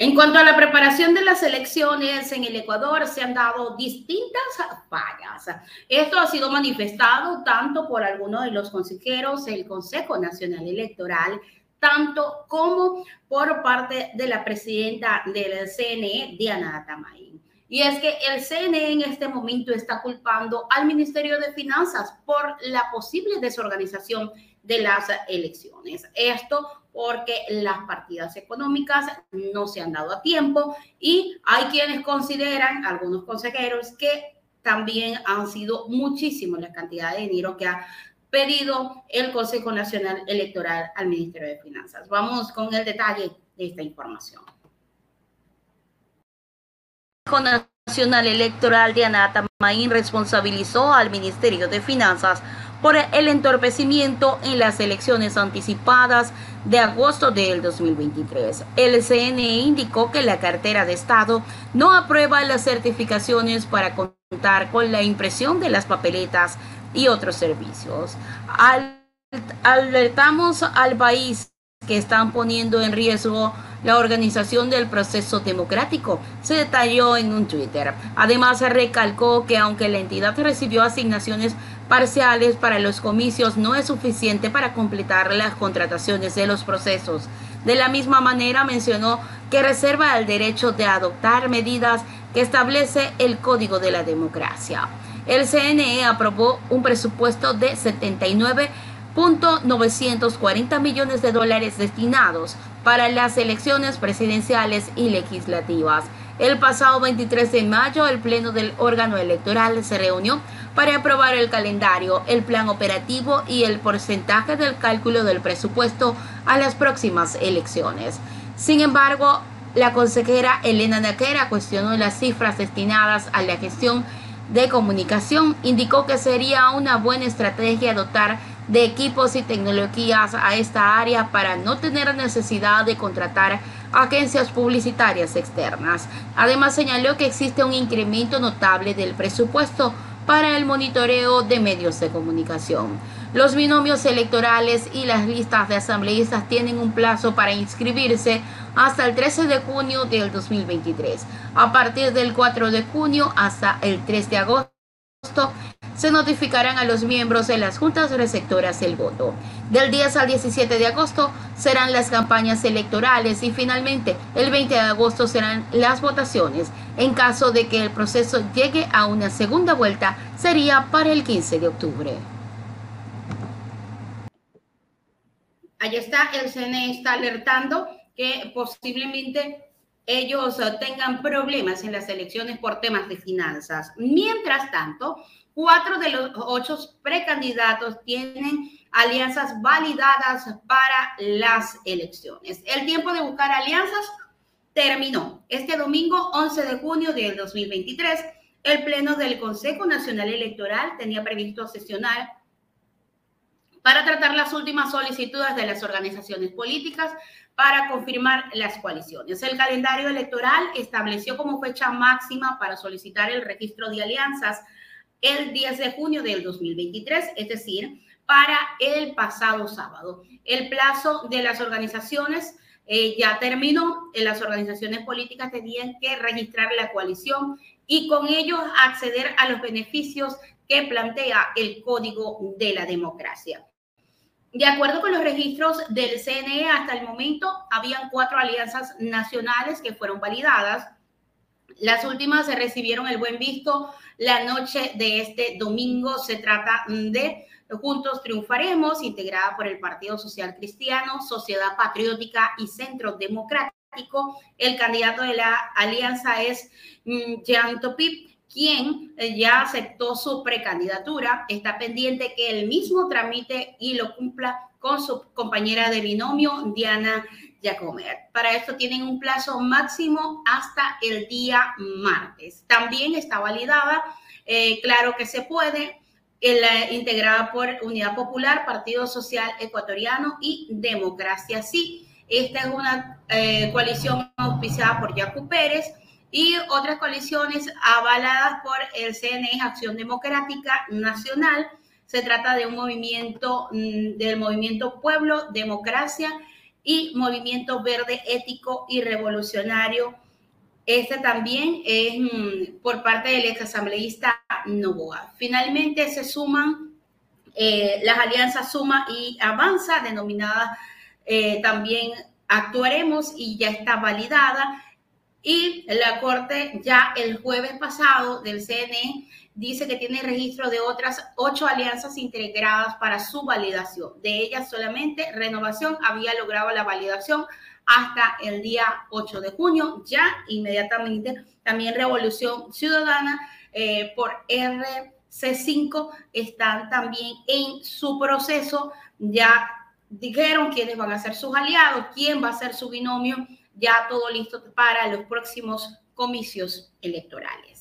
En cuanto a la preparación de las elecciones en el Ecuador, se han dado distintas fallas. Esto ha sido manifestado tanto por algunos de los consejeros del Consejo Nacional Electoral, tanto como por parte de la presidenta del CNE, Diana Tamaín. Y es que el CNE en este momento está culpando al Ministerio de Finanzas por la posible desorganización de las elecciones. Esto porque las partidas económicas no se han dado a tiempo y hay quienes consideran, algunos consejeros, que también han sido muchísimas la cantidad de dinero que ha pedido el Consejo Nacional Electoral al Ministerio de Finanzas. Vamos con el detalle de esta información. Consejo Nacional Electoral de Anata Maín responsabilizó al Ministerio de Finanzas por el entorpecimiento en las elecciones anticipadas de agosto del 2023. El CNE indicó que la cartera de Estado no aprueba las certificaciones para contar con la impresión de las papeletas y otros servicios. alertamos al país que están poniendo en riesgo la organización del proceso democrático, se detalló en un Twitter. Además, recalcó que aunque la entidad recibió asignaciones parciales para los comicios, no es suficiente para completar las contrataciones de los procesos. De la misma manera, mencionó que reserva el derecho de adoptar medidas que establece el Código de la Democracia. El CNE aprobó un presupuesto de 79 940 millones de dólares destinados para las elecciones presidenciales y legislativas. El pasado 23 de mayo, el Pleno del órgano electoral se reunió para aprobar el calendario, el plan operativo y el porcentaje del cálculo del presupuesto a las próximas elecciones. Sin embargo, la consejera Elena Naquera cuestionó las cifras destinadas a la gestión de comunicación, indicó que sería una buena estrategia dotar de equipos y tecnologías a esta área para no tener necesidad de contratar agencias publicitarias externas. Además señaló que existe un incremento notable del presupuesto para el monitoreo de medios de comunicación. Los binomios electorales y las listas de asambleístas tienen un plazo para inscribirse hasta el 13 de junio del 2023. A partir del 4 de junio hasta el 3 de agosto se notificarán a los miembros de las juntas receptoras el voto. Del 10 al 17 de agosto serán las campañas electorales y finalmente el 20 de agosto serán las votaciones. En caso de que el proceso llegue a una segunda vuelta, sería para el 15 de octubre. Ahí está, el CNE está alertando que posiblemente ellos eh, tengan problemas en las elecciones por temas de finanzas. Mientras tanto, Cuatro de los ocho precandidatos tienen alianzas validadas para las elecciones. El tiempo de buscar alianzas terminó. Este domingo, 11 de junio del 2023, el Pleno del Consejo Nacional Electoral tenía previsto sesionar para tratar las últimas solicitudes de las organizaciones políticas para confirmar las coaliciones. El calendario electoral estableció como fecha máxima para solicitar el registro de alianzas el 10 de junio del 2023, es decir, para el pasado sábado. El plazo de las organizaciones eh, ya terminó. Las organizaciones políticas tenían que registrar la coalición y con ello acceder a los beneficios que plantea el Código de la Democracia. De acuerdo con los registros del CNE, hasta el momento habían cuatro alianzas nacionales que fueron validadas. Las últimas se recibieron el buen visto la noche de este domingo. Se trata de Juntos Triunfaremos, integrada por el Partido Social Cristiano, Sociedad Patriótica y Centro Democrático. El candidato de la alianza es mm, Jean Topip, quien eh, ya aceptó su precandidatura. Está pendiente que él mismo tramite y lo cumpla con su compañera de binomio, Diana Jacomer. Para esto tienen un plazo máximo hasta el día martes. También está validada, eh, claro que se puede, integrada por Unidad Popular, Partido Social Ecuatoriano y Democracia Sí. Esta es una eh, coalición auspiciada por Jaco Pérez y otras coaliciones avaladas por el CNE Acción Democrática Nacional. Se trata de un movimiento mm, del movimiento Pueblo, Democracia y Movimiento Verde Ético y Revolucionario. Este también es mm, por parte del ex asambleísta Novoa. Finalmente se suman eh, las alianzas Suma y Avanza, denominada eh, también Actuaremos y ya está validada. Y la Corte ya el jueves pasado del CNE dice que tiene registro de otras ocho alianzas integradas para su validación. De ellas solamente Renovación había logrado la validación hasta el día 8 de junio. Ya inmediatamente también Revolución Ciudadana eh, por RC5 están también en su proceso. Ya dijeron quiénes van a ser sus aliados, quién va a ser su binomio, ya todo listo para los próximos comicios electorales.